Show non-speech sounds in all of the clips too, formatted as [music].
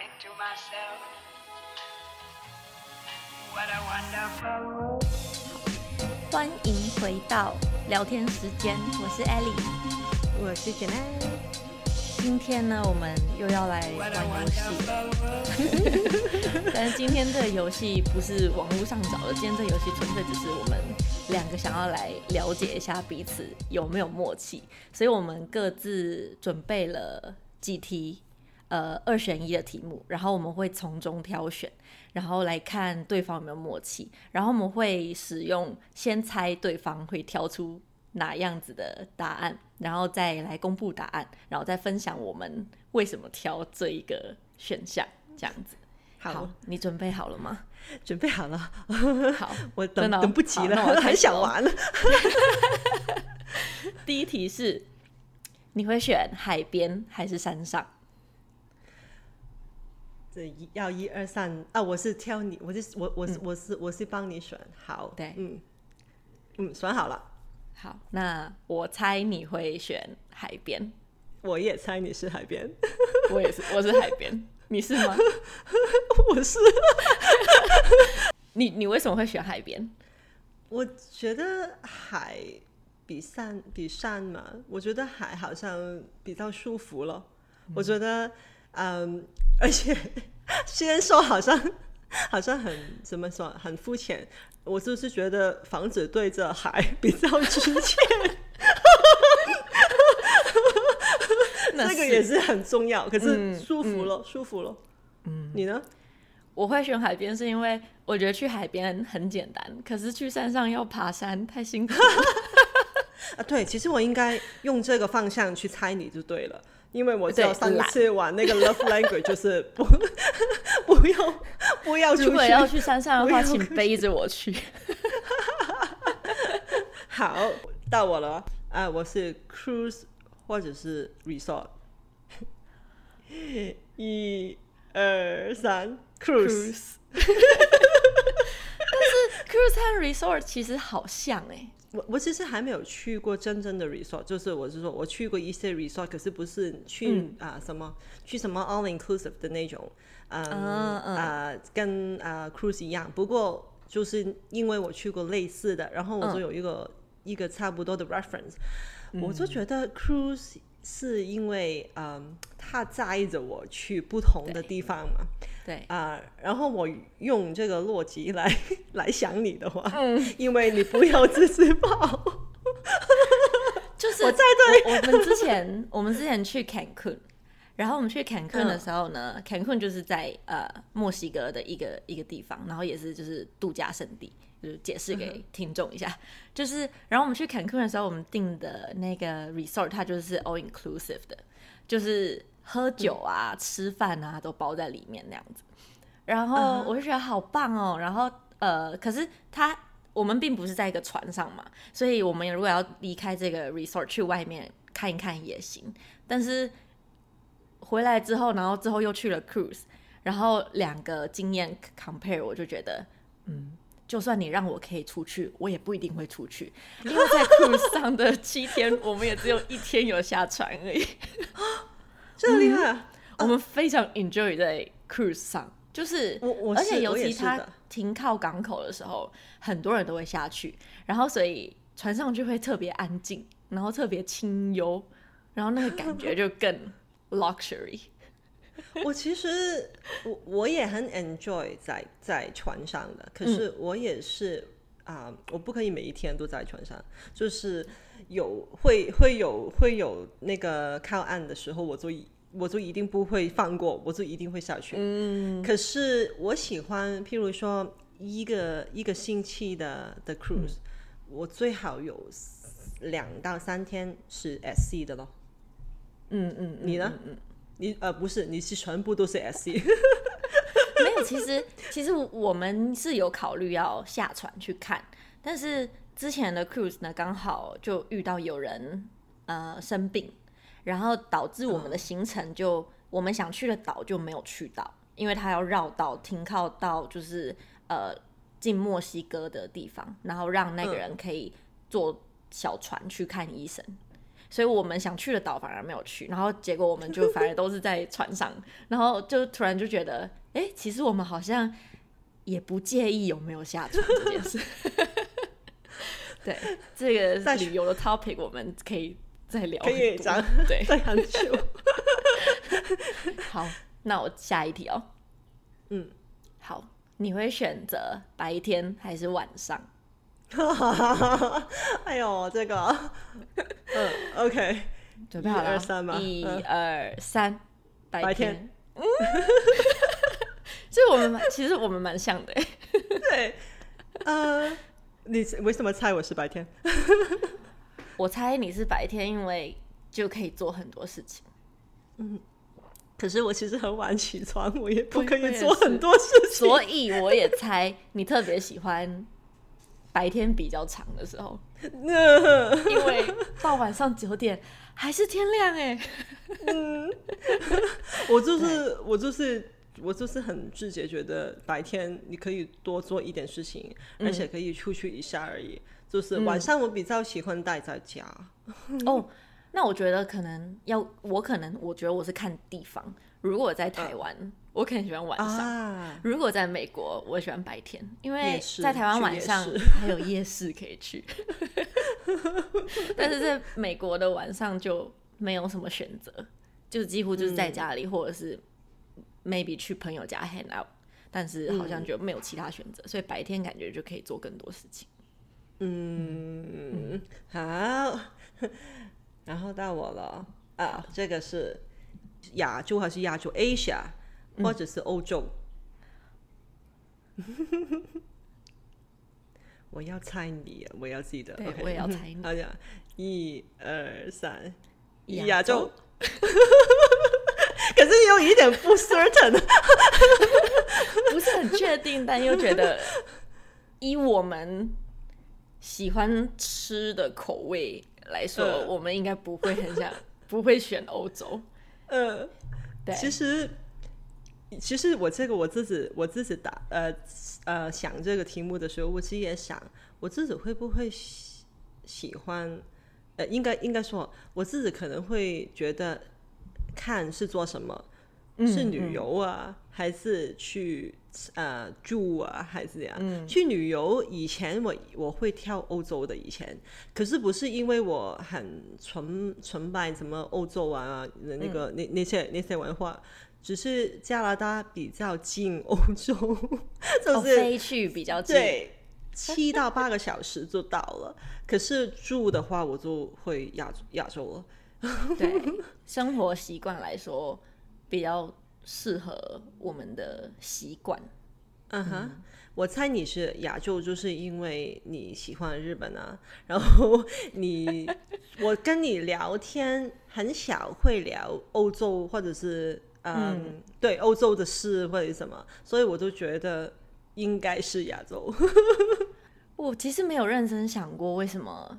into myself. What a wonderful world. 欢迎回到聊天时间，我是 Ellie，我是 Janet。今天呢，我们又要来玩游戏，[laughs] 但是今天这个游戏不是网络上找的，今天这个游戏纯粹只是我们两个想要来了解一下彼此有没有默契，所以我们各自准备了几题。呃，二选一的题目，然后我们会从中挑选，然后来看对方有没有默契，然后我们会使用先猜对方会挑出哪样子的答案，然后再来公布答案，然后再分享我们为什么挑这一个选项，这样子。好，好，你准备好了吗？[laughs] 准备好了。好，[laughs] 我等等不及了，我很想玩了。[laughs] 第一题是，你会选海边还是山上？要一二三啊！我是挑你，我是我我是我是我是帮你选，好，对，嗯嗯，选好了，好，那我猜你会选海边，我也猜你是海边，[laughs] 我也是，我是海边，你是吗？[laughs] 我是，[laughs] 你你为什么会选海边？我觉得海比山比山嘛，我觉得海好像比较舒服了，嗯、我觉得。嗯，而且虽然说好像 [laughs] 好像很怎么说很肤浅，我就是觉得房子对着海比较亲切，[laughs] 这个也是很重要。可是舒服了，嗯、舒服了。嗯，你呢？我会选海边，是因为我觉得去海边很简单，可是去山上要爬山太辛苦了。[laughs] 啊，对，其实我应该用这个方向去猜你就对了。因为我知道上次玩那个 [laughs] Love Language 就是不 [laughs] 不要不要出去，如果要去山上的话，请背着我去。[laughs] 好，到我了啊！我是 Cruise 或者是 Resort。一、二、三，Cruise。但是 Cruise 和 Resort 其实好像哎、欸。我我其实还没有去过真正的 resort，就是我是说我去过一些 resort，可是不是去、嗯、啊什么去什么 all inclusive 的那种，嗯啊、uh, uh. 呃、跟啊、呃、cruise 一样。不过就是因为我去过类似的，然后我就有一个、uh. 一个差不多的 reference，、嗯、我就觉得 cruise 是因为嗯他载着我去不同的地方嘛。对啊、呃，然后我用这个逻辑来 [laughs] 来想你的话，嗯，因为你不要自己跑，就是 [laughs] 我在对。我们之前我们之前去 Cancun，然后我们去 Cancun 的时候呢、嗯、Cancun 就是在呃墨西哥的一个一个地方，然后也是就是度假胜地，就是解释给听众一下，嗯、[laughs] 就是然后我们去 Cancun 的时候，我们订的那个 resort 它就是 all inclusive 的，就是。喝酒啊，嗯、吃饭啊，都包在里面那样子，然后我就觉得好棒哦。Uh. 然后呃，可是他我们并不是在一个船上嘛，所以我们如果要离开这个 resort 去外面看一看也行。但是回来之后，然后之后又去了 cruise，然后两个经验 compare，我就觉得，嗯，就算你让我可以出去，我也不一定会出去，因为在 cruise 上的七天，我们也只有一天有下船而已。[laughs] 这么厉害、嗯！我们非常 enjoy 在 cruise 上，就是，我我是，而且尤其他停靠港口的时候，很多人都会下去，然后所以船上就会特别安静，然后特别清幽，然后那个感觉就更 luxury。我其实我我也很 enjoy 在在船上的，可是我也是啊、嗯呃，我不可以每一天都在船上，就是。有会会有会有那个靠岸的时候，我就我就一定不会放过，我就一定会下去。嗯，可是我喜欢，譬如说一个一个星期的的 cruise，嗯，我最好有两到三天是 SC 的咯。嗯嗯，你呢？嗯，你呃不是，你是全部都是 SC。[laughs] 没有，其实其实我们是有考虑要下船去看，但是。之前的 cruise 呢，刚好就遇到有人呃生病，然后导致我们的行程就、嗯、我们想去的岛就没有去到，因为他要绕道停靠到就是呃进墨西哥的地方，然后让那个人可以坐小船去看医生。嗯、所以我们想去的岛反而没有去，然后结果我们就反而都是在船上，然后就突然就觉得，哎、欸，其实我们好像也不介意有没有下船这件事。[laughs] 对，这个旅游的 topic 我们可以再聊，可以讲，对，再很久。好，那我下一题哦。嗯，好，你会选择白天还是晚上？[laughs] 哎呦，这个，嗯，OK，准备好了，一二三吗？一二三，白天。白天 [laughs] 所以我们，其实我们蛮像的。对，呃，你为什么猜我是白天？[laughs] 我猜你是白天，因为就可以做很多事情。嗯。可是我其实很晚起床，我也不可以做很多事情，所以我也猜你特别喜欢白天比较长的时候，[laughs] 因为到晚上九点还是天亮哎。嗯，[laughs] 我就是我就是我就是很直接觉得白天你可以多做一点事情，而且可以出去一下而已。就是晚上我比较喜欢待在家。哦。那我觉得可能要我可能我觉得我是看地方。如果在台湾，呃、我肯定喜欢晚上；啊、如果在美国，我喜欢白天，因为在台湾晚上 [laughs] 还有夜市可以去。但是在美国的晚上就没有什么选择，就几乎就是在家里，嗯、或者是 maybe 去朋友家 hang out，但是好像就没有其他选择，嗯、所以白天感觉就可以做更多事情。嗯，好。[laughs] 然后到我了啊，这个是亚洲还是亚洲？Asia，或者是欧洲？嗯、[laughs] 我要猜你，我要记得。对，okay. 我也要猜你。好呀，一二三，亚洲。[laughs] 可是有一点不 certain，不是很确定，但又觉得以我们喜欢吃的口味。来说，呃、我们应该不会很想，不会选欧洲。呃，对，其实，其实我这个我自己我自己打呃呃想这个题目的时候，我自己也想，我自己会不会喜喜欢？呃，应该应该说，我自己可能会觉得看是做什么，嗯、是旅游啊，嗯、还是去。呃，住啊，还是这样。嗯、去旅游以前我，我我会跳欧洲的。以前，可是不是因为我很崇崇拜什么欧洲啊，那个、嗯、那那些那些文化，只是加拿大比较近欧洲，就是、飞去比较近，对，七到八个小时就到了。可是住的话，我就会亚亚洲了。对，[laughs] 生活习惯来说比较。适合我们的习惯，嗯哼，我猜你是亚洲，就是因为你喜欢日本啊，[laughs] 然后你我跟你聊天很少会聊欧洲或者是嗯，嗯对欧洲的事或者什么，所以我就觉得应该是亚洲。[laughs] 我其实没有认真想过为什么，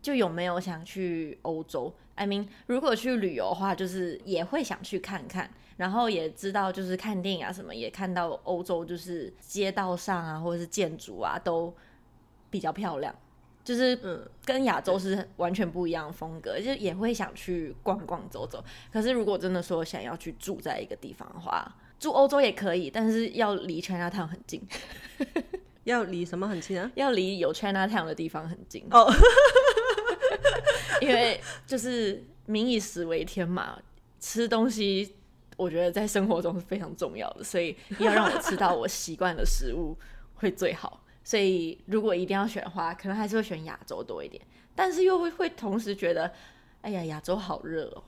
就有没有想去欧洲？I mean，如果去旅游的话，就是也会想去看看。然后也知道，就是看电影啊什么，也看到欧洲就是街道上啊，或者是建筑啊，都比较漂亮，就是跟亚洲是完全不一样的风格，就也会想去逛逛走走。可是如果真的说想要去住在一个地方的话，住欧洲也可以，但是要离 Chinatown 很近。[laughs] 要离什么很近啊？要离有 Chinatown 的地方很近哦。Oh. [laughs] 因为就是民以食为天嘛，吃东西。我觉得在生活中是非常重要的，所以要让我吃到我习惯的食物会最好。所以如果一定要选的话，可能还是会选亚洲多一点，但是又会会同时觉得，哎呀，亚洲好热哦。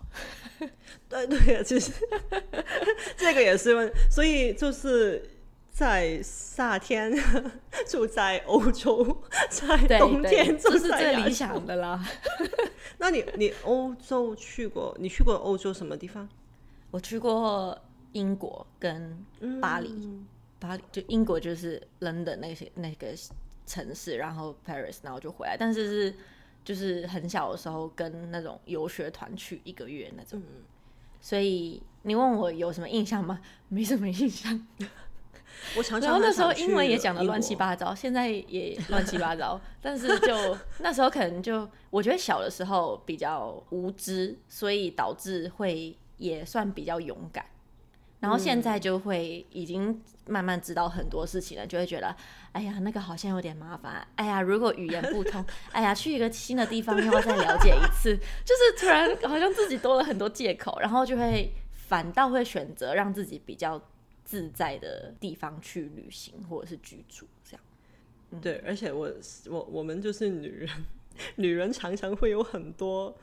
对对，其实这个也是问，所以就是在夏天 [laughs] 住在欧洲，在冬天就是最理想的啦。那你你欧洲去过？你去过欧洲什么地方？我去过英国跟巴黎，嗯、巴黎就英国就是 London 那些那个城市，然后 Paris，然后就回来。但是是就是很小的时候跟那种游学团去一个月那种，嗯、所以你问我有什么印象吗？[laughs] 没什么印象。我常常然后那时候英文也讲的乱七八糟，现在也乱七八糟。[laughs] 但是就那时候可能就我觉得小的时候比较无知，所以导致会也算比较勇敢。然后现在就会已经慢慢知道很多事情了，就会觉得，哎呀，那个好像有点麻烦。哎呀，如果语言不通，哎呀，去一个新的地方又要再了解一次，[laughs] 就是突然好像自己多了很多借口，然后就会反倒会选择让自己比较自在的地方去旅行或者是居住，这样。嗯、对，而且我我我们就是女人，[laughs] 女人常常会有很多。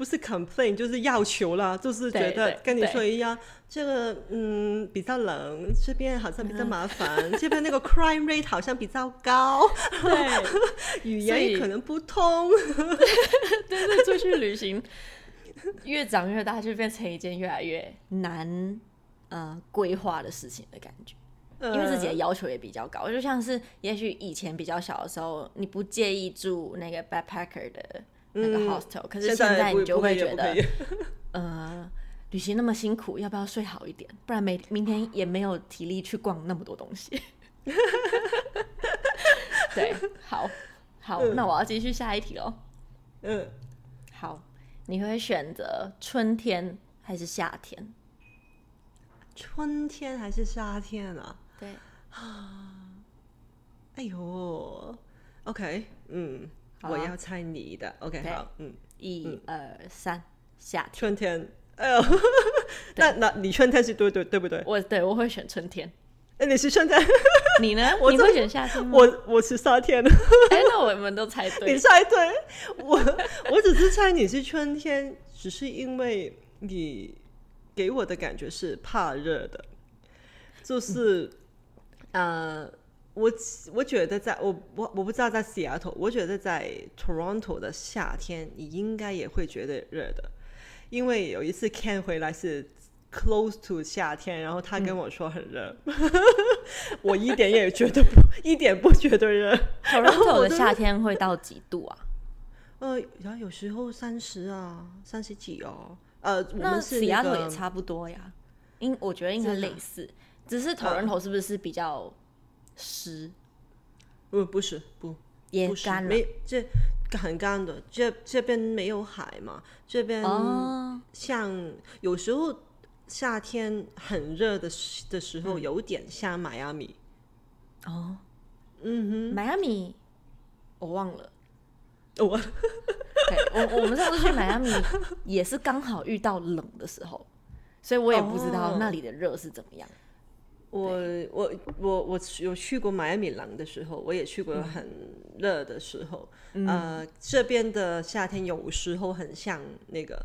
不是 complain 就是要求啦，就是觉得跟你说一样，这个嗯比较冷，这边好像比较麻烦，嗯、这边那个 crime rate 好像比较高，对，[laughs] 语言也可能不通，[laughs] 对对，出去旅行越长越大，就变成一件越来越难呃规划的事情的感觉，因为自己的要求也比较高，就像是也许以前比较小的时候，你不介意住那个 backpacker 的。那个 hostel，、嗯、可是现在你就会觉得，呃，旅行那么辛苦，要不要睡好一点？不然没明天也没有体力去逛那么多东西。[laughs] 对，好，好，嗯、那我要继续下一题喽。嗯，好，你会选择春天还是夏天？春天还是夏天啊？对啊，哎呦，OK，嗯。我要猜你的，OK，好，嗯，一二三，夏天，春天，哎呦，[laughs] 那那你春天是对对对不对？我对我会选春天，哎，你是春天，[laughs] 你呢？你会选夏天吗？我我是夏天，哎，那我们都猜对，你猜对，我我只是猜你是春天，只是因为你给我的感觉是怕热的，就是，呃。我我觉得在我我我不知道在西雅图，我觉得在 Toronto 的夏天，你应该也会觉得热的，因为有一次 Ken 回来是 close to 夏天，然后他跟我说很热，嗯、[laughs] 我一点也觉得不一点不觉得热。Toronto 的夏天会到几度啊？[laughs] 呃，然后有时候三十啊，三十几哦。呃，我们是西雅图也差不多呀，应我觉得应该类似，只是 Toronto 是不是比较？湿，不不是不也干了，没这很干的，这这边没有海嘛，这边像有时候夏天很热的的时候，有点像迈阿密。哦，嗯哼，迈阿密我忘了，[laughs] 我我我们上次去迈阿密也是刚好遇到冷的时候，所以我也不知道那里的热是怎么样。我我我我有去过迈阿密冷的时候，我也去过很热的时候。嗯、呃，这边的夏天有时候很像那个，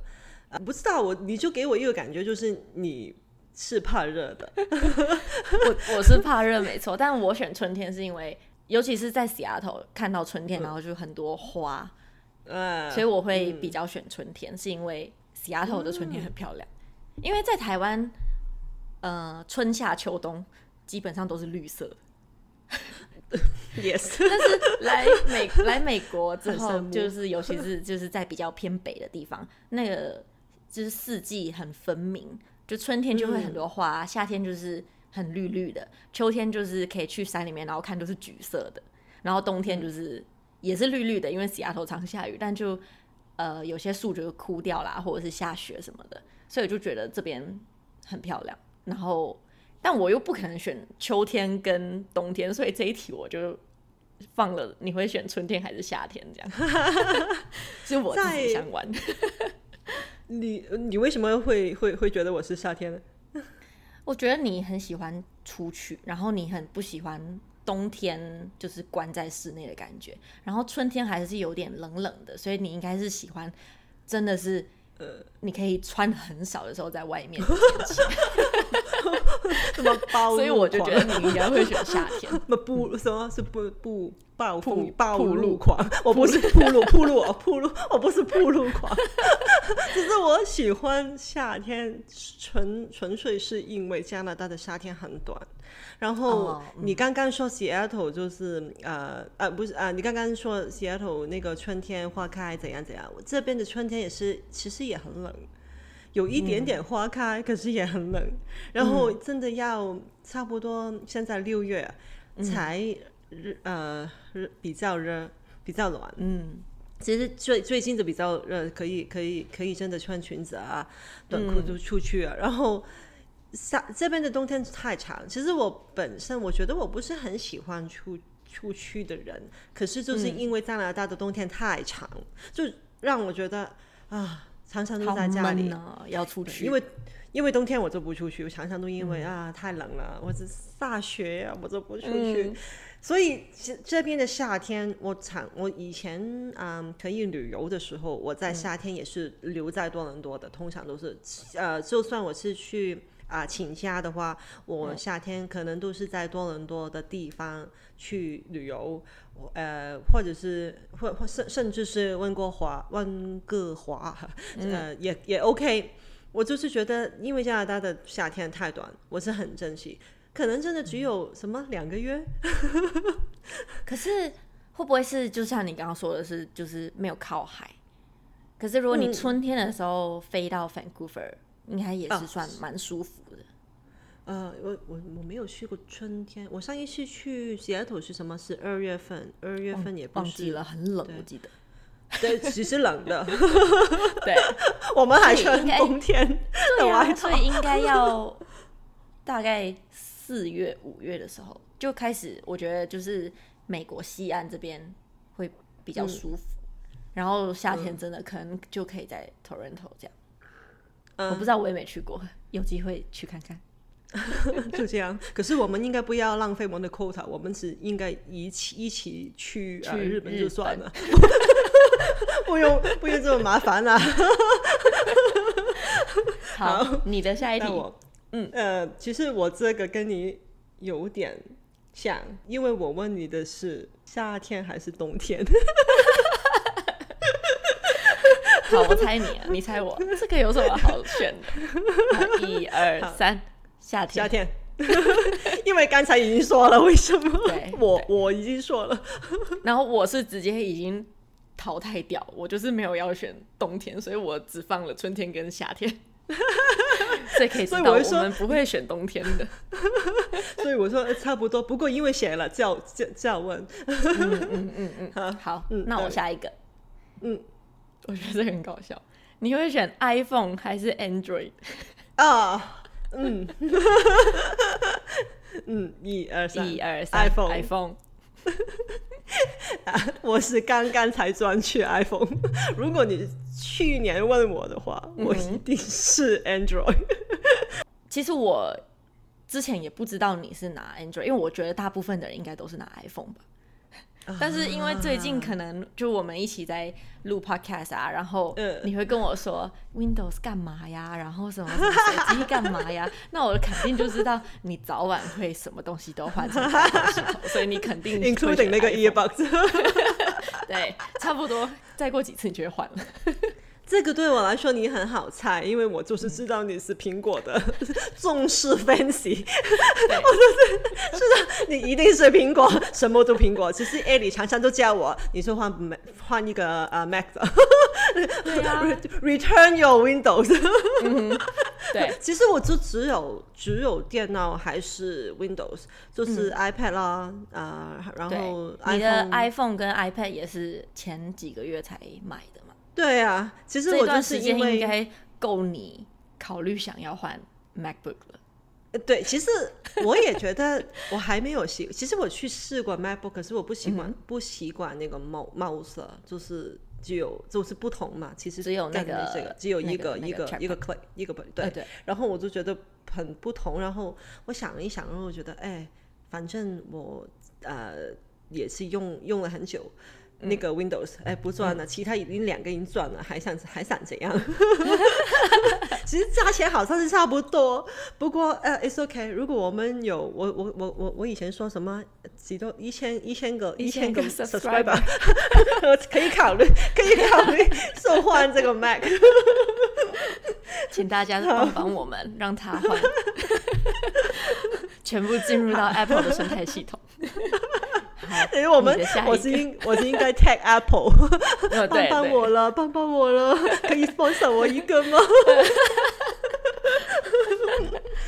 呃、不知道我你就给我一个感觉，就是你是怕热的。[laughs] 我我是怕热没错，但我选春天是因为，尤其是在西雅图看到春天，然后就很多花，嗯、所以我会比较选春天，嗯、是因为西雅图的春天很漂亮。嗯、因为在台湾。呃，春夏秋冬基本上都是绿色的，[laughs] yes。[laughs] 但是来美来美国之后，就是尤其是就是在比较偏北的地方，那个就是四季很分明，就春天就会很多花，嗯、夏天就是很绿绿的，秋天就是可以去山里面，然后看都是橘色的，然后冬天就是也是绿绿的，因为西雅图常下雨，但就呃有些树就枯掉啦，或者是下雪什么的，所以我就觉得这边很漂亮。然后，但我又不可能选秋天跟冬天，所以这一题我就放了。你会选春天还是夏天？这样，[laughs] 是我自己想玩。你你为什么会会会觉得我是夏天呢？[laughs] 我觉得你很喜欢出去，然后你很不喜欢冬天，就是关在室内的感觉。然后春天还是有点冷冷的，所以你应该是喜欢，真的是。呃，你可以穿很少的时候在外面的天气，[laughs] [laughs] 什么暴？所以我就觉得你应该会选夏天。[laughs] 不不，什么是不不暴暴暴露狂？我不是暴露暴露暴露，我不是暴露狂。[laughs] 只是我喜欢夏天，纯纯粹是因为加拿大的夏天很短。然后你刚刚说 Seattle 就是呃呃不是啊、呃，你刚刚说 Seattle 那个春天花开怎样怎样，我这边的春天也是其实也很冷，有一点点花开，嗯、可是也很冷。然后真的要差不多现在六月才热、嗯、呃比较热比较暖。嗯，其实最最近的比较热，可以可以可以真的穿裙子啊、短裤就出去啊。嗯、然后夏这边的冬天太长，其实我本身我觉得我不是很喜欢出出去的人，可是就是因为加拿大的冬天太长，嗯、就让我觉得啊。常常都在家里，要出去，因为因为冬天我就不出去，我常常都因为、嗯、啊太冷了，我是下雪呀，我就不出去。嗯、所以这这边的夏天，我常我以前嗯可以旅游的时候，我在夏天也是留在多伦多的，嗯、通常都是呃，就算我是去。啊、呃，请假的话，我夏天可能都是在多伦多的地方去旅游，呃，或者是或或甚甚至是温哥华，温哥华，呃，嗯、也也 OK。我就是觉得，因为加拿大的夏天太短，我是很珍惜。可能真的只有什么两个月。可是会不会是就像你刚刚说的是，就是没有靠海？可是如果你春天的时候飞到 Vancouver。应该也是算蛮舒服的。呃，我我我没有去过春天。我上一次去西雅图是什么？是二月份，二月份也不是。忘记了，很冷，我记得。[laughs] 对，其实冷的。[laughs] 对，[laughs] 我们还穿冬天的外套。所以应该要大概四月、五月的时候就开始。我觉得就是美国西岸这边会比较舒服，然后夏天真的可能就可以在 Toronto 这样。我不知道，我也没去过，[laughs] 有机会去看看。[laughs] 就这样，可是我们应该不要浪费我们的 quota，我们只应该一起一起去去日本就算了，[laughs] 不用不用这么麻烦了。好，你的下一题，嗯呃，其实我这个跟你有点像，因为我问你的是夏天还是冬天。好，我猜你，你猜我，[laughs] 这个有什么好选的？[laughs] 一二三，夏天，夏天，[laughs] 因为刚才已经说了，为什么？对，我我已经说了，然后我是直接已经淘汰掉，我就是没有要选冬天，所以我只放了春天跟夏天，所以可以知道我们不会选冬天的，所以我说差不多，不过因为写了叫叫叫问，嗯嗯嗯嗯，好，那我下一个，嗯。我觉得这很搞笑。你会选 iPhone 还是 Android？啊，嗯，嗯，一二三，一二三，iPhone，iPhone。iPhone 啊，我是刚刚才转去 iPhone。[laughs] 如果你去年问我的话，嗯、我一定是 Android。[laughs] 其实我之前也不知道你是拿 Android，因为我觉得大部分的人应该都是拿 iPhone 吧。但是因为最近可能就我们一起在录 podcast 啊，然后你会跟我说 Windows 干嘛呀，然后什么什么手机干嘛呀，[laughs] 那我肯定就知道你早晚会什么东西都换成 [laughs] 所以你肯定 including 那个 earbuds，[laughs] 对，差不多再过几次你就会换了。这个对我来说你很好猜，因为我就是知道你是苹果的，[laughs] 重视 fancy，[laughs] 我就是知道你一定是苹果，什么都苹果。其实艾莉常常都叫我，你说换换一个呃 Mac 的，对啊，[laughs] Return your Windows，嗯。对，其实我就只有只有电脑还是 Windows，就是 iPad 啦，嗯、呃，然后 iPhone，你的 iPhone 跟 iPad 也是前几个月才买的。对啊，其实我就是因为应该够你考虑想要换 MacBook 了。对，其实我也觉得我还没有习，其实我去试过 MacBook，可是我不习惯，嗯、不习惯那个 mouse，就是只有就是不同嘛。其实只有那个这个只有一个一个一个 click 一个对对。对然后我就觉得很不同，然后我想了一想，然后我觉得哎，反正我呃也是用用了很久。那个 Windows 哎不赚了，嗯、其他已经两个已经赚了，还想还想怎样？[laughs] 其实价钱好像是差不多，不过呃，It's OK。如果我们有我我我我我以前说什么几多一千一千个一千个 subscriber，[laughs] 可以考虑可以考虑送换这个 Mac。[laughs] 请大家帮帮我们，让他换，全部进入到 Apple 的生态系统。因为 [laughs] 我们我是应我是应该 tag Apple，帮帮我了，帮帮我了，[laughs] 可以 sponsor 我一个吗？[laughs]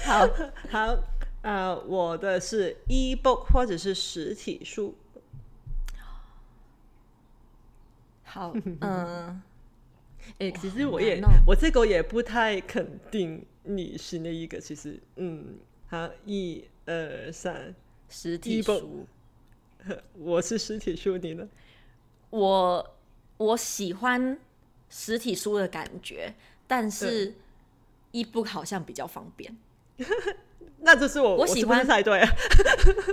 好。好，呃，我的是 ebook 或者是实体书。好，嗯，哎、欸，其实我也我这个也不太肯定你是哪一个，其实，嗯，好，一二三，实体书，[laughs] 我是实体书，你呢？我我喜欢实体书的感觉，但是 ebook 好像比较方便，[laughs] 那就是我我喜欢我猜对啊，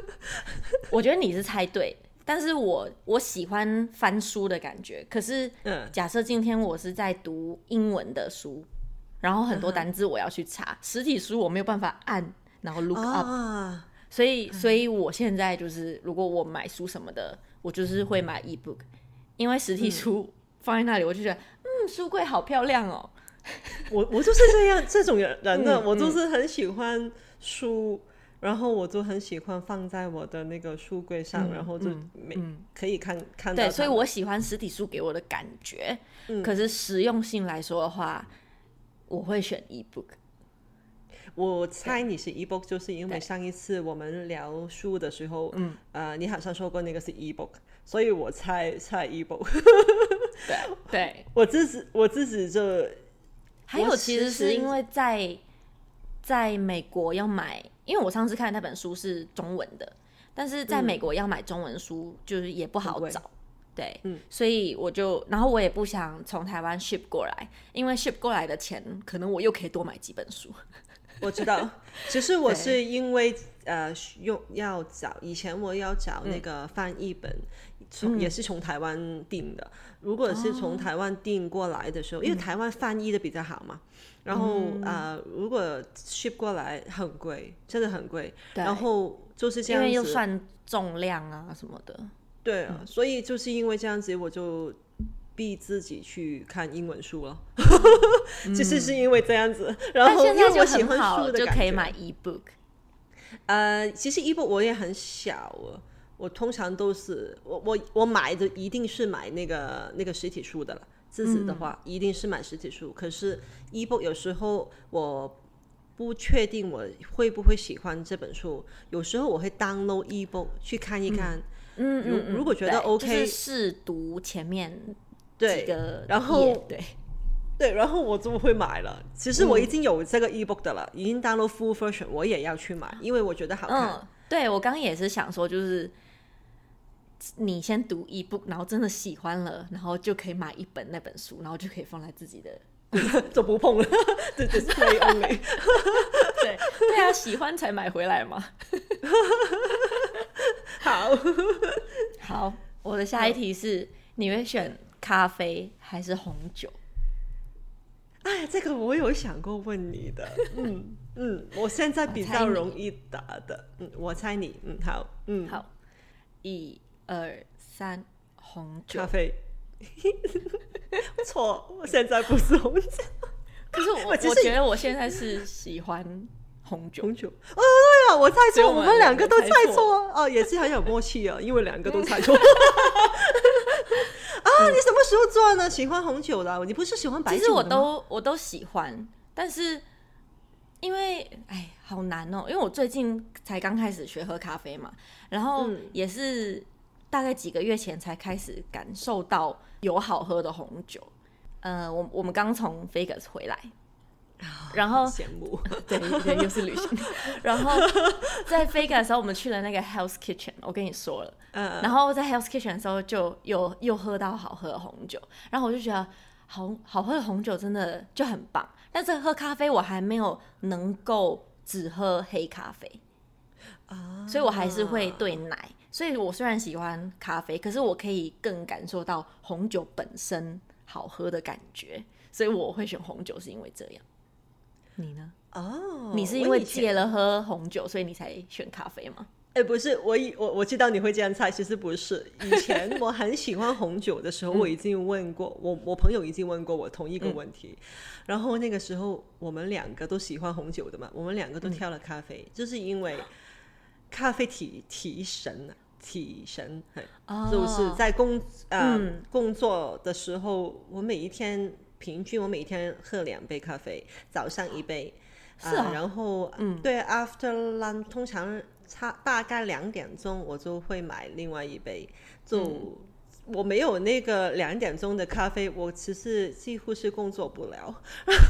[laughs] 我觉得你是猜对。但是我我喜欢翻书的感觉，可是，假设今天我是在读英文的书，嗯、然后很多单字我要去查，嗯、实体书我没有办法按，然后 look up，、啊、所以，所以我现在就是，如果我买书什么的，我就是会买 ebook，因为实体书放在那里，我就觉得，嗯，嗯书柜好漂亮哦。[laughs] 我我就是这样这种人呢，嗯、我就是很喜欢书。然后我就很喜欢放在我的那个书柜上，嗯、然后就每、嗯、可以看看到。对，所以我喜欢实体书给我的感觉。嗯、可是实用性来说的话，我会选 ebook。我猜你是 ebook，就是因为上一次我们聊书的时候，嗯，呃，你好像说过那个是 ebook，所以我猜猜 ebook。对对，[laughs] 我自己我自己就还有其实是因为在在美国要买。因为我上次看的那本书是中文的，但是在美国要买中文书就是也不好找，嗯、对，嗯，所以我就，然后我也不想从台湾 ship 过来，因为 ship 过来的钱，可能我又可以多买几本书。我知道，其实我是因为呃用要找，以前我要找那个翻译本，从、嗯、也是从台湾订的。如果是从台湾订过来的时候，哦、因为台湾翻译的比较好嘛。然后啊、嗯呃，如果 ship 过来很贵，真的很贵。然后就是这样子，因为又算重量啊什么的。对啊，嗯、所以就是因为这样子，我就逼自己去看英文书了。[laughs] 其实、嗯、是因为这样子，然后因为我喜欢书的就可以买 ebook。呃，其实 ebook 我也很小，我通常都是我我我买的一定是买那个那个实体书的了。自己的话，一定是买实体书。嗯、可是 ebook 有时候我不确定我会不会喜欢这本书，有时候我会 download ebook 去看一看。嗯嗯，如如果觉得 OK，试、就是、读前面对然后对对，然后我就会买了。其实我已经有这个 ebook 的了，嗯、已经 download full version，我也要去买，因为我觉得好看。嗯、对我刚刚也是想说，就是。你先读 ebook，，然后真的喜欢了，然后就可以买一本那本书，然后就可以放在自己的，[laughs] 就不碰了。对 [laughs] 对对，[laughs] 对对啊，喜欢才买回来嘛。好好，我的下一题是：你会选咖啡还是红酒？哎，这个我有想过问你的。[laughs] 嗯嗯，我现在比较容易答的。嗯，我猜你。嗯，好。嗯，好。一。二三，红酒咖啡，[laughs] 错，我现在不是红酒。可是我 [laughs] 我觉得我现在是喜欢红酒。红酒，哦对啊，我猜错，我们两个都猜错哦，也是很有默契啊，因为两个都猜错。时候做呢？喜欢红酒的，你不是喜欢白酒？其实我都我都喜欢，但是因为哎，好难哦，因为我最近才刚开始学喝咖啡嘛，然后也是。大概几个月前才开始感受到有好喝的红酒。呃，我我们刚从 Vegas 回来，然后羡慕，[laughs] 对对，又是旅行。[laughs] 然后在 Vegas 的时候，我们去了那个 Health Kitchen，我跟你说了。嗯。然后在 Health Kitchen 的时候，就又又喝到好喝的红酒。然后我就觉得，好好喝的红酒真的就很棒。但是喝咖啡，我还没有能够只喝黑咖啡啊，所以我还是会兑奶。所以我虽然喜欢咖啡，可是我可以更感受到红酒本身好喝的感觉，所以我会选红酒，是因为这样。你呢？哦，你是因为戒了喝红酒，所以你才选咖啡吗？哎、欸，不是，我以我我知道你会这样猜，其实不是。以前我很喜欢红酒的时候，[laughs] 我已经问过、嗯、我我朋友已经问过我同一个问题，嗯、然后那个时候我们两个都喜欢红酒的嘛，我们两个都挑了咖啡，嗯、就是因为咖啡提提神啊。提神，哦、就是在工呃、嗯、工作的时候，我每一天平均我每天喝两杯咖啡，早上一杯，啊、然后嗯，对，after lunch 通常差大概两点钟我就会买另外一杯，就。嗯。我没有那个两点钟的咖啡，我其实几乎是工作不了。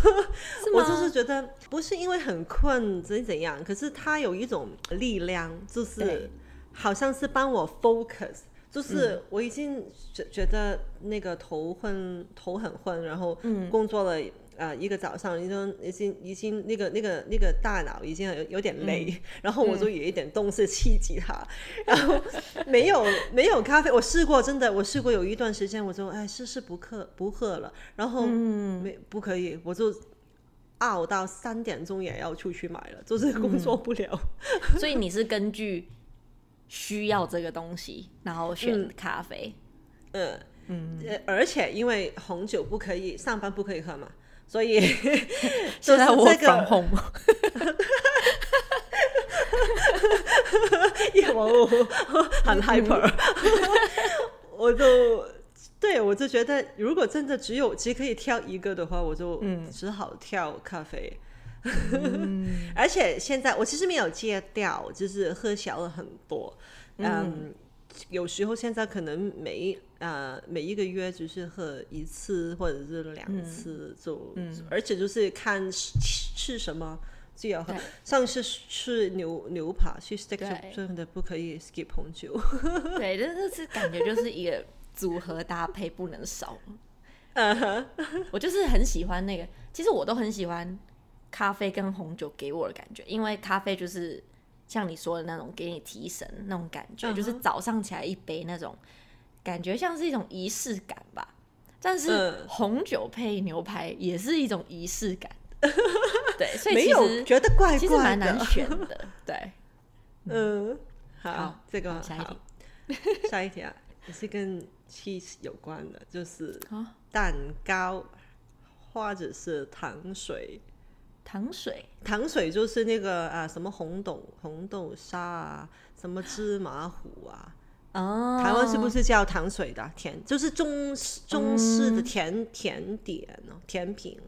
[laughs] 我就是觉得不是因为很困怎怎样，可是它有一种力量，就是好像是帮我 focus，就是我已经觉觉得那个头昏头很昏，然后工作了。啊、呃，一个早上，已经已经已经那个那个那个大脑已经有有点累，嗯，[laughs] 然后我就有一点东西刺激他，嗯，[laughs] 然后 [laughs] 没有没有咖啡，我试过，真的我试过有一段时间，我就哎试试不喝不喝了，然后没，嗯，不可以，我就熬到三点钟也要出去买了，就是工作不了。嗯，所以你是根据需要这个东西，然后选咖啡，嗯。嗯，嗯，而且因为红酒不可以上班不可以喝嘛。所以 [laughs] 现在我防红，[laughs] 有很 hyper，我就对我就觉得，如果真的只有只可以挑一个的话，我就只好挑咖啡。嗯、[laughs] 而且现在我其实没有戒掉，就是喝小了很多。嗯。嗯有时候现在可能每呃每一个月只是喝一次或者是两次就，嗯，而且就是看吃吃什么就要喝。上次吃牛牛扒去 steak 真的不可以 skip 红酒。[laughs] 对，这这是感觉就是一个组合搭配不能少。嗯哼，我就是很喜欢那个，其实我都很喜欢咖啡跟红酒给我的感觉，因为咖啡就是。像你说的那种给你提神那种感觉，uh. 就是早上起来一杯那种感觉，像是一种仪式感吧。但是红酒配牛排也是一种仪式感，[laughs] 对，所以其实觉得怪怪的，其实蛮难选的。对，[laughs] 嗯，好，好这个好下一题，[laughs] 下一题啊，也是跟 cheese 有关的，就是蛋糕或者是糖水。糖水，糖水就是那个啊，什么红豆红豆沙啊，什么芝麻糊啊。哦，台湾是不是叫糖水的甜？就是中中式的甜、嗯、甜点甜品。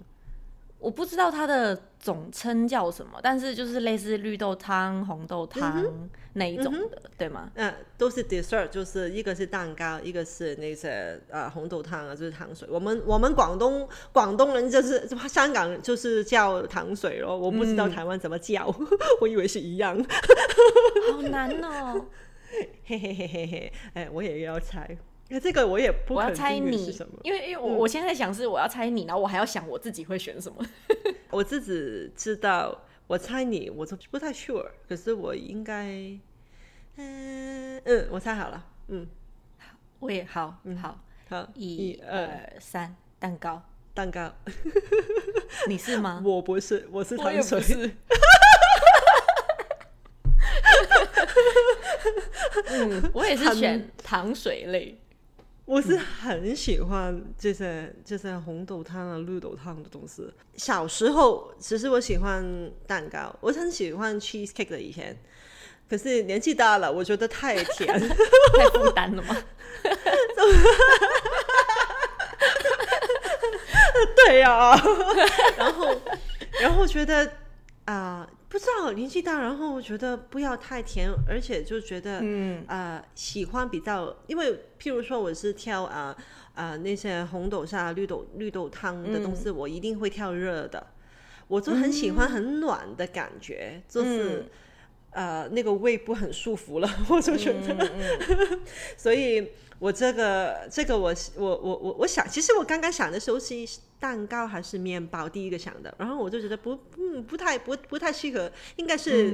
我不知道它的总称叫什么，但是就是类似绿豆汤、红豆汤、嗯、那一种的、嗯，对吗？嗯，都是 dessert，就是一个是蛋糕，一个是那些呃红豆汤啊，就是糖水。我们我们广东广东人就是香港就是叫糖水咯，我不知道台湾怎么叫，嗯、[laughs] 我以为是一样。好难哦，[laughs] 嘿嘿嘿嘿嘿，哎，我也要猜。那这个我也不，我要猜你，因为因为我我现在想是我要猜你，然后我还要想我自己会选什么。[laughs] 我自己知道，我猜你，我就不太 sure，可是我应该，嗯嗯，我猜好了，嗯，我也好，嗯好，好，一二三，蛋糕，蛋糕，你是吗？我不是，我是糖水。[laughs] [laughs] 嗯，我也是选糖水类。我是很喜欢这些这些红豆汤啊、绿豆汤的东西。小时候其实我喜欢蛋糕，我很喜欢 cheese cake 的以前。可是年纪大了，我觉得太甜，太负担了吗？[laughs] 对呀、啊，然后然后觉得啊。呃不知道年纪大，然后我觉得不要太甜，而且就觉得，嗯。啊、呃，喜欢比较，因为譬如说我是挑啊啊、呃呃、那些红豆沙、绿豆绿豆汤的东西，嗯、我一定会挑热的，我就很喜欢很暖的感觉，嗯、就是、那个胃不很舒服了，[laughs] 我就觉得，[laughs] 所以。我这个这个我我我我我想，其实我刚刚想的时候是蛋糕还是面包，第一个想的，然后我就觉得不嗯不太不不太适合，应该是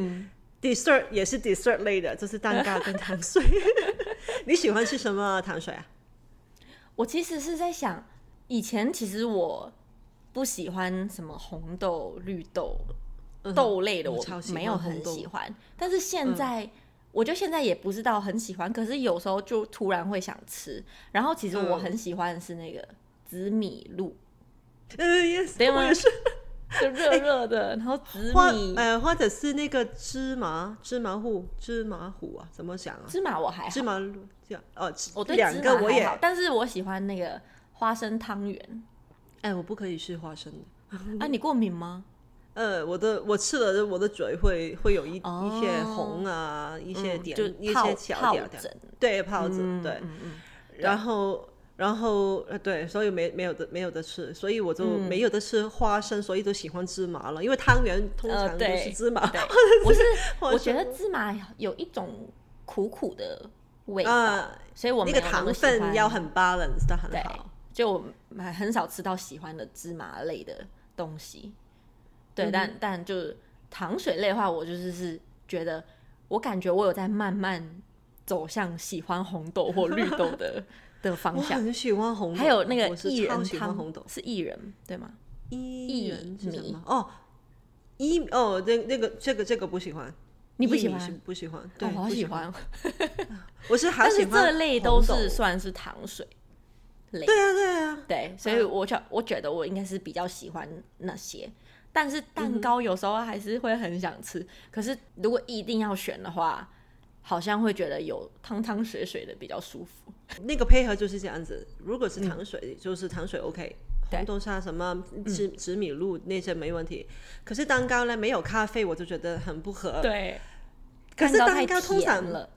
dessert、嗯、也是 dessert 类的，就是蛋糕跟糖水。[laughs] 你喜欢吃什么糖水啊？我其实是在想，以前其实我不喜欢什么红豆、绿豆、嗯、豆类的，我没有很喜欢，但是现在。嗯我就现在也不知道很喜欢，可是有时候就突然会想吃。然后其实我很喜欢的是那个紫米露，嗯，对吗？[laughs] 就热热的，然后紫或米，呃，或者是那个芝麻芝麻糊芝麻糊啊，怎么讲啊？芝麻我还好，芝麻这样哦，我对两芝麻个我也好，但是我喜欢那个花生汤圆。哎，我不可以吃花生的。[laughs] 啊，你过敏吗？呃，我的我吃了，我的嘴会会有一、哦、一些红啊，一些点，就一些小点点，对泡子，嗯、对，嗯嗯、然后然后呃对，所以没没有的没有的吃，所以我就没有的吃花生，嗯、所以都喜欢芝麻了，因为汤圆通常都是芝麻。呃、[laughs] 我是 [laughs] 我觉得芝麻有一种苦苦的味道，呃、所以我那个糖分要很 balance 的很好，就我很少吃到喜欢的芝麻类的东西。对，但、嗯、但就是糖水类的话，我就是是觉得，我感觉我有在慢慢走向喜欢红豆或绿豆的的方向。我很喜欢红豆，还有那个薏仁汤，红豆是薏仁对吗？薏仁是什么？哦，薏哦，那那个这个这个不喜欢，你不喜欢？不喜欢？对，我好喜欢。[laughs] 我是好喜欢，这类都是算是糖水类。对啊，对啊，对，所以我觉我觉得我应该是比较喜欢那些。但是蛋糕有时候还是会很想吃，嗯、可是如果一定要选的话，好像会觉得有汤汤水水的比较舒服。那个配合就是这样子，如果是糖水，嗯、就是糖水 OK，红豆沙什么紫紫米露那些没问题。可是蛋糕呢，没有咖啡，我就觉得很不合。对，可是蛋糕通常了。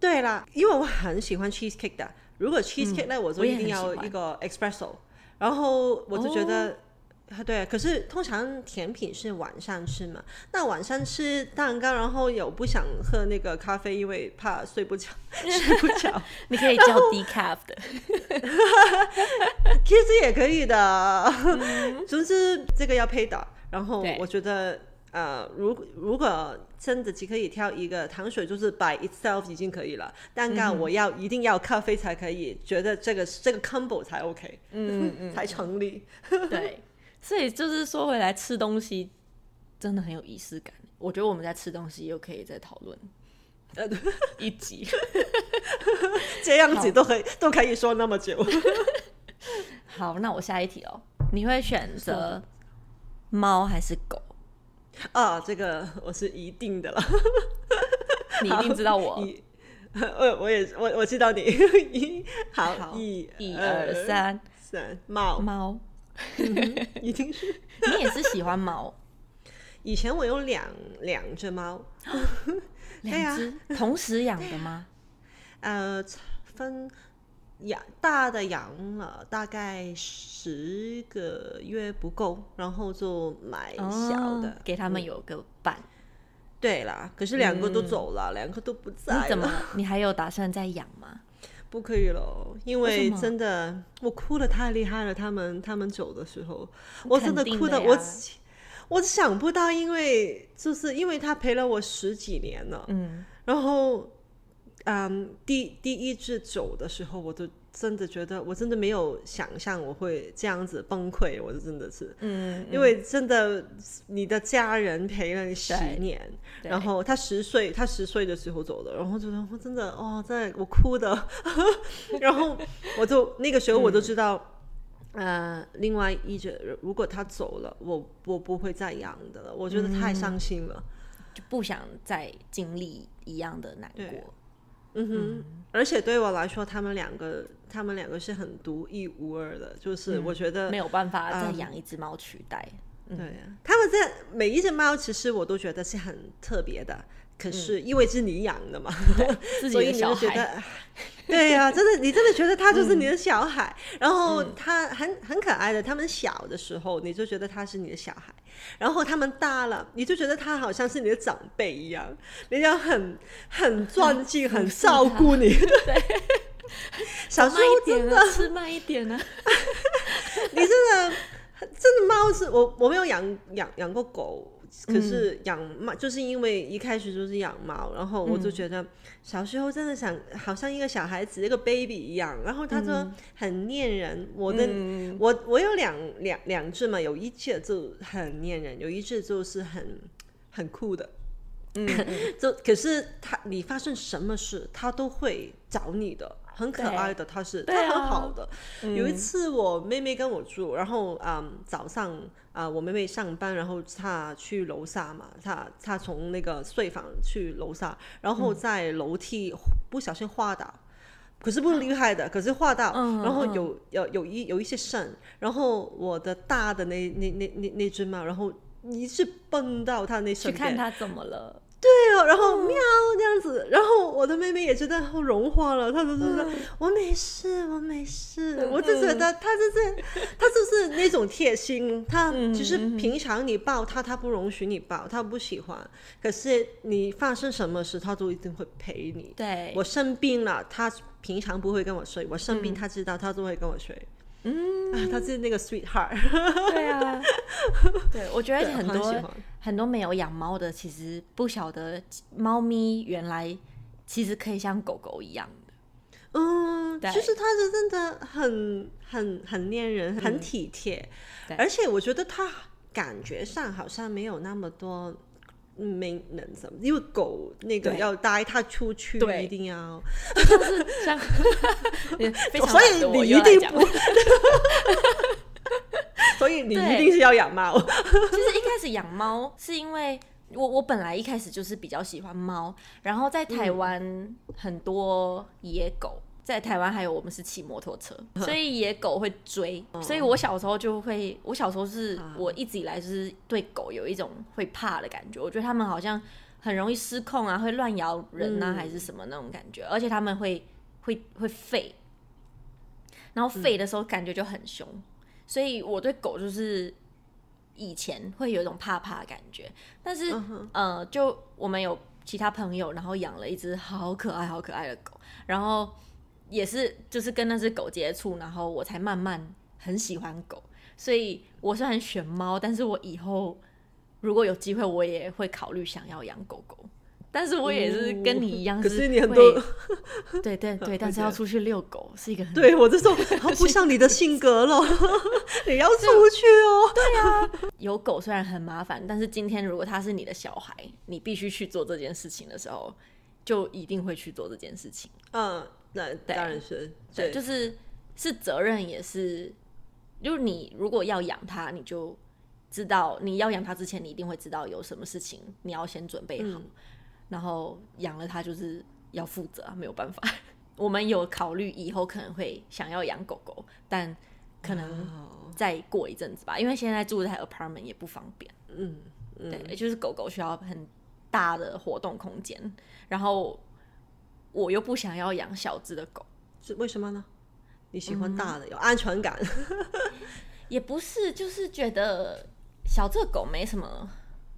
对啦，因为我很喜欢 cheesecake 的，如果 cheesecake 呢，嗯、我就一定要一个 espresso，然后我就觉得。哦对，可是通常甜品是晚上吃嘛，那晚上吃蛋糕，然后有不想喝那个咖啡，因为怕睡不着，[laughs] 睡不着。[laughs] 你可以叫 decaf 的，[laughs] 其实也可以的。嗯、总之这个要配的。然后我觉得，呃，如如果真的只可以挑一个糖水，就是 by itself 已经可以了。蛋糕我要、嗯、一定要咖啡才可以，觉得这个这个 combo 才 OK，嗯嗯，才成立。对。所以就是说回来吃东西真的很有仪式感。我觉得我们在吃东西又可以再讨论 [laughs] 一集，[laughs] 这样子都可以都可以说那么久。[laughs] 好，那我下一题哦，你会选择猫还是狗？啊，这个我是一定的了。你一定知道我，我我也我我知道你。一好，好一一二三三猫猫。一定是你也是喜欢猫。以前我有两两只猫，[laughs] 两只同时养的吗？[laughs] 呃，分养大的养了大概十个月不够，然后就买小的，给他们有个伴。对啦，可是两个都走了，两个都不在怎么？[laughs] 你还有打算再养吗？不可以了，因为真的我哭的太厉害了。他们他们走的时候，我真的哭的我我想不到，因为就是因为他陪了我十几年了，嗯，然后嗯，第第一次走的时候，我都。真的觉得，我真的没有想象我会这样子崩溃，我真的是，嗯，因为真的你的家人陪了你十年，然后他十岁，他十岁的时候走的，然后就说我真的哦，在我哭的，[laughs] 然后我就那个时候我就知道，嗯、呃，另外一只如果他走了，我我不会再养的了，我觉得太伤心了，就不想再经历一样的难过。嗯哼，嗯，而且对我来说，他们两个，他们两个是很独一无二的，就是我觉得、嗯、没有办法再养一只猫取代。嗯、对呀、啊，他们这每一只猫，其实我都觉得是很特别的。可是因为是你养的嘛，嗯、[laughs] 所以你就觉得，[laughs] 对呀、啊，真的，你真的觉得他就是你的小孩。嗯、然后他很很可爱的，他们小的时候你就觉得他是你的小孩，然后他们大了，你就觉得他好像是你的长辈一样，你要很很尊敬、很照顾你。[laughs] 对，小时候真的吃慢一点呢、啊。你真的真的猫是我我没有养养养过狗。可是养猫就是因为一开始就是养猫，然后我就觉得小时候真的想好像一个小孩子，一个 baby 一样。然后他说很粘人，我的我我有两两两只嘛，有一只就很粘人，有一只就是很很酷的。嗯，[laughs] 就可是他你发生什么事，他都会找你的。很可爱的，它是它很好的。嗯有一次我妹妹跟我住，然后嗯早上啊、呃、我妹妹上班，然后她去楼下嘛，她她从那个睡房去楼下，然后在楼梯不小心滑倒。可是不厉害的，可是画到，嗯、然后有有有一有一些渗，然后我的大的那那那那那只猫，然后一直蹦到它那身边，去看它怎么了？对哦，然后喵这样子，然后我的妹妹也觉得好融化了，她就说、嗯、我没事，我没事，嗯、我就觉得她就是她就是那种贴心，她其实平常你抱她，她不容许你抱，她不喜欢，可是你发生什么事，她都一定会陪你。对，我生病了，她。平常不会跟我睡，我生病她知道，她都会跟我睡。嗯，啊、他是那个 sweetheart。对啊，[laughs] 对，我觉得很多很多没有养猫的，其实不晓得猫咪原来其实可以像狗狗一样的。嗯，就是它是真的很很很黏人，很体贴，嗯、而且我觉得它感觉上好像没有那么多。没能什么，因为狗那个要带它出去，一定要，就是像 [laughs] [laughs] 所以你一定不，所以你一定是要养猫。[laughs] 其实一开始养猫是因为我我本来一开始就是比较喜欢猫，然后在台湾很多野狗。在台湾还有我们是骑摩托车，[laughs] 所以野狗会追，所以我小时候就会，我小时候是我一直以来就是对狗有一种会怕的感觉，我觉得他们好像很容易失控啊，会乱咬人啊，还是什么那种感觉，而且他们会会会吠，然后吠的时候感觉就很凶，所以我对狗就是以前会有一种怕怕的感觉，但是呃，就我们有其他朋友，然后养了一只好可爱好可爱的狗，然后。也是，就是跟那只狗接触，然后我才慢慢很喜欢狗。所以我虽然选猫，但是我以后如果有机会，我也会考虑想要养狗狗。但是我也是跟你一样，可是你很多，对对对，[laughs] 但是要出去遛狗是一个很，对我这种好 [laughs] 不像你的性格了，[laughs] 你要出去哦。对啊，有狗虽然很麻烦，但是今天如果它是你的小孩，你必须去做这件事情的时候，就一定会去做这件事情。嗯。那当然是对，对，就是是责任，也是，就是你如果要养它，你就知道你要养它之前，你一定会知道有什么事情你要先准备好，嗯、然后养了它就是要负责啊，没有办法。我们有考虑以后可能会想要养狗狗，但可能再过一阵子吧，因为现在住在 apartment 也不方便。嗯，嗯对，就是狗狗需要很大的活动空间，然后。我又不想要养小只的狗，是为什么呢？你喜欢大的，嗯、有安全感？[laughs] 也不是，就是觉得小只的狗没什么。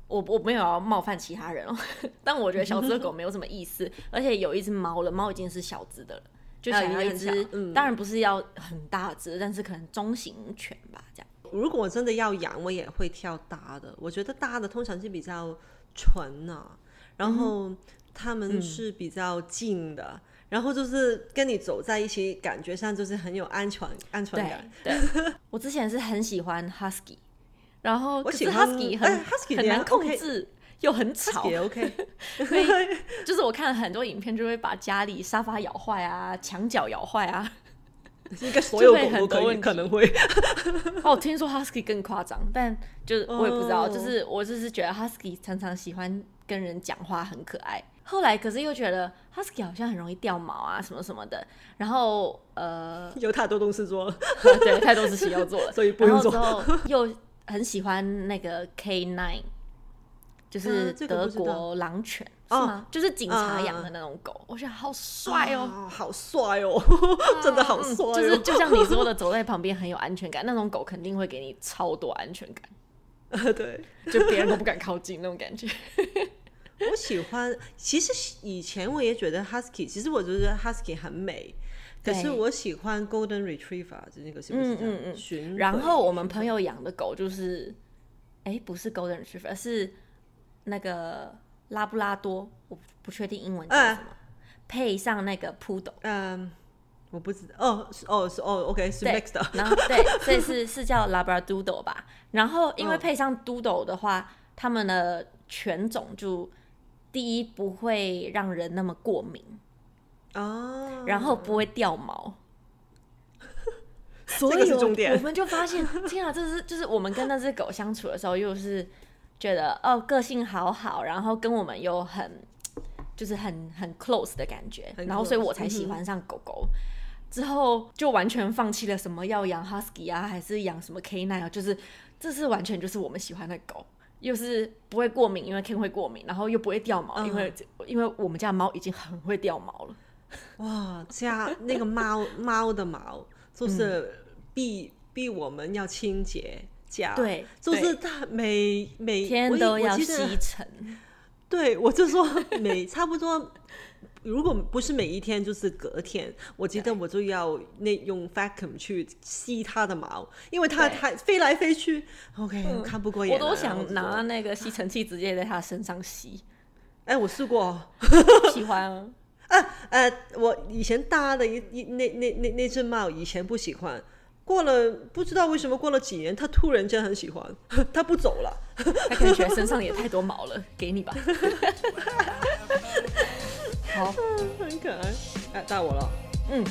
我我没有要冒犯其他人哦，[laughs] 但我觉得小只的狗没有什么意思。而且有一只猫了，猫已经是小只的了，就想要一只，嗯、当然不是要很大只，但是可能中型犬吧，这样。如果我真的要养，我也会挑大的。我觉得大的通常是比较纯啊，然后。嗯他们是比较近的，嗯、然后就是跟你走在一起，感觉上就是很有安全安全感。对，对 [laughs] 我之前是很喜欢 Husky，然后可是 Husky 很、哎、Husky 很难控制又很吵。[laughs] OK，所以就是我看了很多影片，就会把家里沙发咬坏啊，墙角咬坏啊。[laughs] 应该所有狗都可以可能会。哦，听说 Husky 更夸张，但就是我也不知道，哦、就是我就是觉得 Husky 常常喜欢跟人讲话，很可爱。后来可是又觉得 Husky 好像很容易掉毛啊，什么什么的。然后呃，[laughs] 有 [laughs] 太多东西做了，对，太多事情要做了，[laughs] 所以不用做。然后之后又很喜欢那个 K nine，就是德国狼犬，是吗？就是警察养的那种狗，我觉得好帅哦，好帅哦，真的好帅。就是就像你说的，走在旁边很有安全感，那种狗肯定会给你超多安全感。对，就别人都不敢靠近那种感觉。我喜欢，其实以前我也觉得 Husky，其实我觉得 Husky 很美，可是我喜欢 Golden Retriever，就那个是不是？嗯嗯嗯。然后我们朋友养的狗就是，哎，不是 Golden Retriever，是那个拉布拉多，我不确定英文叫什么，配上那个 Poodle。嗯，我不知道。哦，哦，是哦，OK，是 mixed 的。然后对，[laughs] 所以是是叫 Labradoodle 吧？然后因为配上 Doodle 的话，他们的犬种就。第一不会让人那么过敏，哦，然后不会掉毛。[laughs] 所以重点，我们就发现，[laughs] 天啊，这是就是我们跟那只狗相处的时候，又是觉得哦，个性好好，然后跟我们又很就是很很 close 的感觉，然后所以我才喜欢上狗狗。之后就完全放弃了什么要养 husky 啊，还是养什么 K9 啊，就是这是完全就是我们喜欢的狗，又是不会过敏，因为 Ken 会过敏，然后又不会掉毛，嗯、因为因为我们家猫已经很会掉毛了。哇，家那个猫猫的毛就是必、嗯、比我们要清洁家，对，就是它每每天都要吸尘。对，我就说每差不多。如果不是每一天，就是隔天，我记得我就要那用 vacuum 去吸它的毛，因为它它飞来飞去，OK，、嗯、看不过眼。我都想拿那个吸尘器直接在它身上吸。哎、欸，我试过，[laughs] 喜欢啊。啊呃，我以前搭的一一那那那那只猫，以前不喜欢，过了不知道为什么过了几年，它突然间很喜欢，[laughs] 它不走了。它可能觉得身上也太多毛了，给你吧。[laughs] 好，[laughs] 很可爱。哎，到我了。嗯。